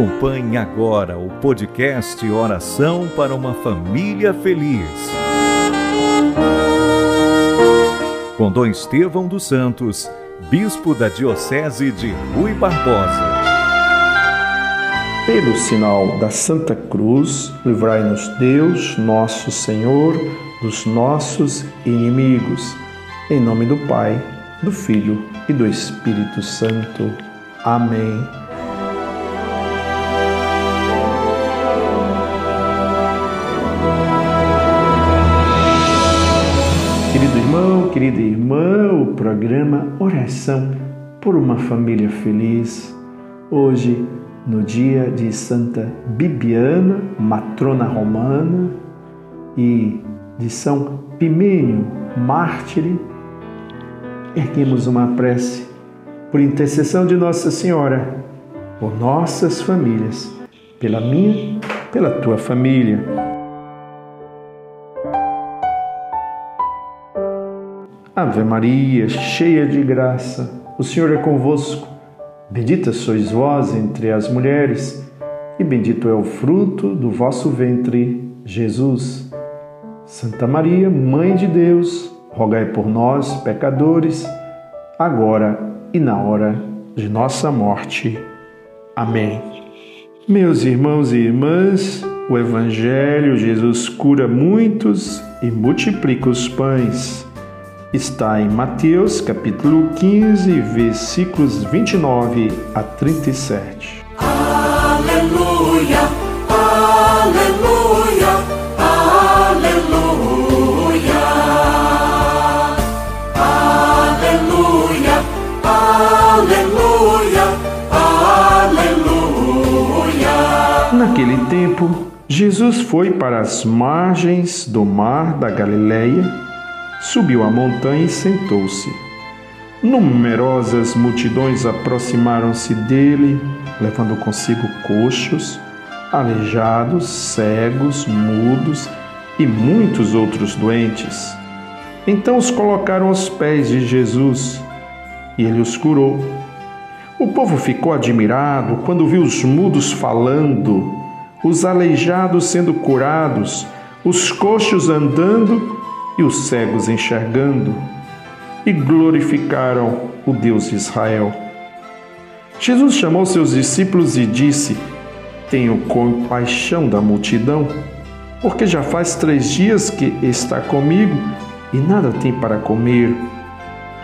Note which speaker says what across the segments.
Speaker 1: Acompanhe agora o podcast Oração para uma Família Feliz. Com Dom Estevão dos Santos, Bispo da Diocese de Rui Barbosa.
Speaker 2: Pelo sinal da Santa Cruz, livrai-nos Deus, nosso Senhor, dos nossos inimigos. Em nome do Pai, do Filho e do Espírito Santo. Amém. Querida irmã, o programa Oração por uma Família Feliz. Hoje, no dia de Santa Bibiana, matrona romana, e de São Pimênio, mártire, erguemos uma prece por intercessão de Nossa Senhora, por nossas famílias, pela minha, pela tua família. Ave Maria, cheia de graça, o Senhor é convosco. Bendita sois vós entre as mulheres, e bendito é o fruto do vosso ventre, Jesus. Santa Maria, Mãe de Deus, rogai por nós, pecadores, agora e na hora de nossa morte. Amém. Meus irmãos e irmãs, o Evangelho, Jesus cura muitos e multiplica os pães. Está em Mateus capítulo 15, versículos 29 a 37.
Speaker 3: Aleluia, aleluia, aleluia. Aleluia, aleluia, aleluia.
Speaker 2: Naquele tempo, Jesus foi para as margens do mar da Galileia, subiu a montanha e sentou-se. Numerosas multidões aproximaram-se dele, levando consigo coxos, aleijados, cegos, mudos e muitos outros doentes. Então os colocaram aos pés de Jesus e ele os curou. O povo ficou admirado quando viu os mudos falando, os aleijados sendo curados, os coxos andando e os cegos enxergando, e glorificaram o Deus de Israel. Jesus chamou seus discípulos e disse: Tenho compaixão da multidão, porque já faz três dias que está comigo e nada tem para comer.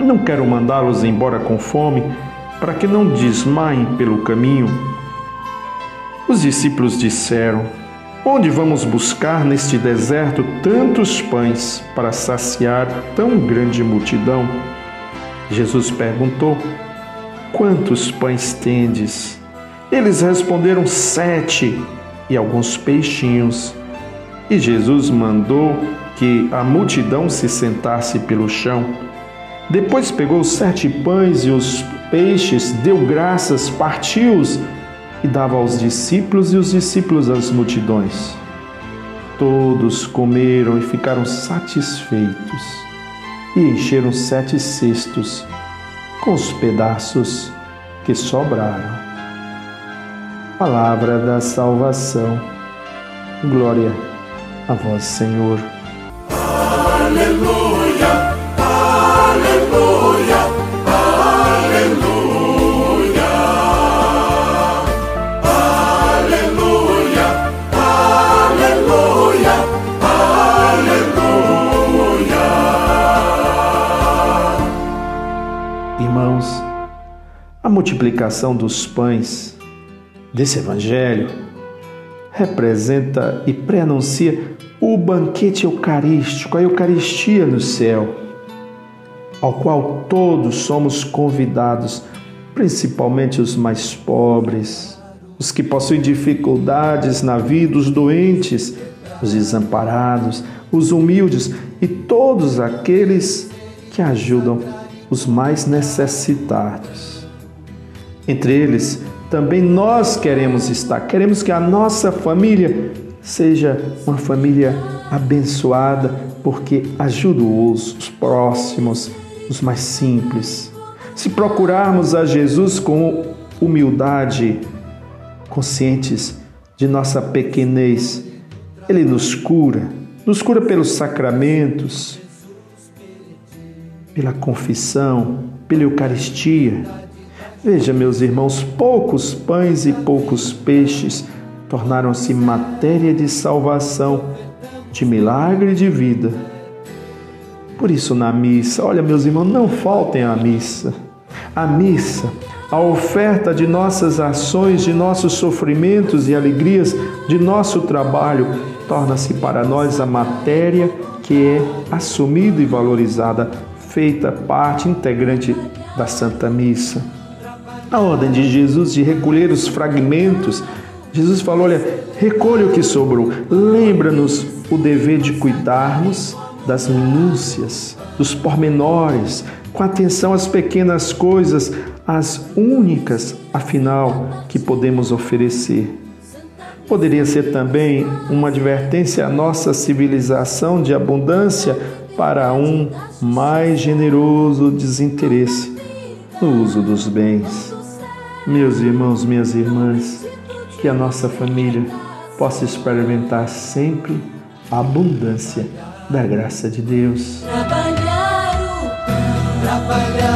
Speaker 2: Não quero mandá-los embora com fome, para que não desmaiem pelo caminho. Os discípulos disseram: Onde vamos buscar neste deserto tantos pães para saciar tão grande multidão? Jesus perguntou: Quantos pães tendes? Eles responderam: Sete e alguns peixinhos. E Jesus mandou que a multidão se sentasse pelo chão. Depois pegou sete pães e os peixes, deu graças, partiu-os e dava aos discípulos e os discípulos às multidões. Todos comeram e ficaram satisfeitos e encheram sete cestos com os pedaços que sobraram. Palavra da salvação. Glória a vós, Senhor. A multiplicação dos pães desse evangelho representa e preanuncia o banquete eucarístico, a Eucaristia no céu, ao qual todos somos convidados, principalmente os mais pobres, os que possuem dificuldades na vida, os doentes, os desamparados, os humildes e todos aqueles que ajudam os mais necessitados. Entre eles, também nós queremos estar, queremos que a nossa família seja uma família abençoada, porque ajuda os, os próximos, os mais simples. Se procurarmos a Jesus com humildade, conscientes de nossa pequenez, Ele nos cura, nos cura pelos sacramentos, pela confissão, pela Eucaristia. Veja, meus irmãos, poucos pães e poucos peixes tornaram-se matéria de salvação, de milagre de vida. Por isso, na missa, olha, meus irmãos, não faltem à missa. A missa a oferta de nossas ações, de nossos sofrimentos e alegrias, de nosso trabalho, torna-se para nós a matéria que é assumida e valorizada, feita parte integrante da Santa Missa. A ordem de Jesus de recolher os fragmentos, Jesus falou: olha, recolha o que sobrou, lembra-nos o dever de cuidarmos das minúcias, dos pormenores, com atenção às pequenas coisas, as únicas, afinal, que podemos oferecer. Poderia ser também uma advertência à nossa civilização de abundância para um mais generoso desinteresse no uso dos bens. Meus irmãos, minhas irmãs, que a nossa família possa experimentar sempre a abundância da graça de Deus.
Speaker 4: Trabalhar trabalhar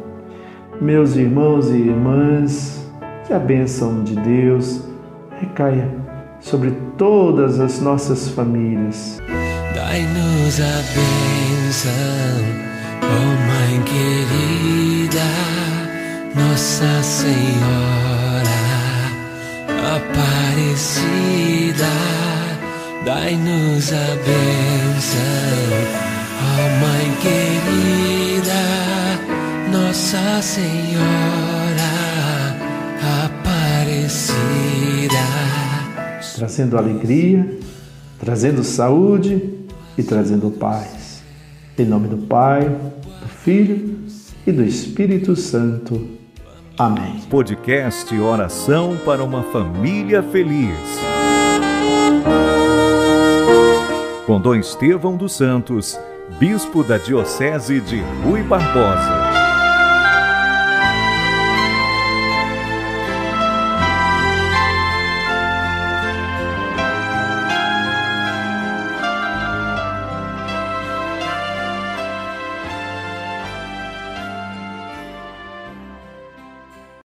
Speaker 2: Meus irmãos e irmãs, que a bênção de Deus recaia sobre todas as nossas famílias.
Speaker 5: Dai-nos a bênção, oh Mãe querida, Nossa Senhora Aparecida. Dai-nos a bênção, oh Mãe querida, Nossa Senhora Aparecida.
Speaker 2: trazendo alegria, trazendo saúde e trazendo paz. Em nome do Pai, do Filho e do Espírito Santo. Amém.
Speaker 1: Podcast Oração para uma Família Feliz. Com Dom Estevão dos Santos, Bispo da Diocese de Rui Barbosa.